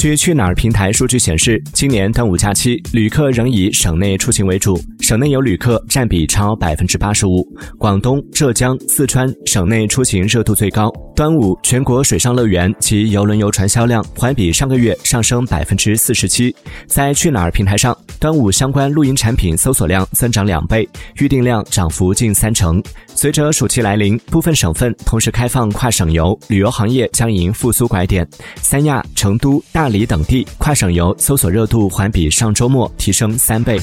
据去哪儿平台数据显示，今年端午假期旅客仍以省内出行为主，省内游旅客占比超百分之八十五。广东、浙江、四川省内出行热度最高。端午全国水上乐园及邮轮游船销量环比上个月上升百分之四十七。在去哪儿平台上，端午相关露营产品搜索量增长两倍，预订量涨幅近三成。随着暑期来临，部分省份同时开放跨省游，旅游行业将迎复苏拐点。三亚、成都、大理等地跨省游搜索热度环比上周末提升三倍。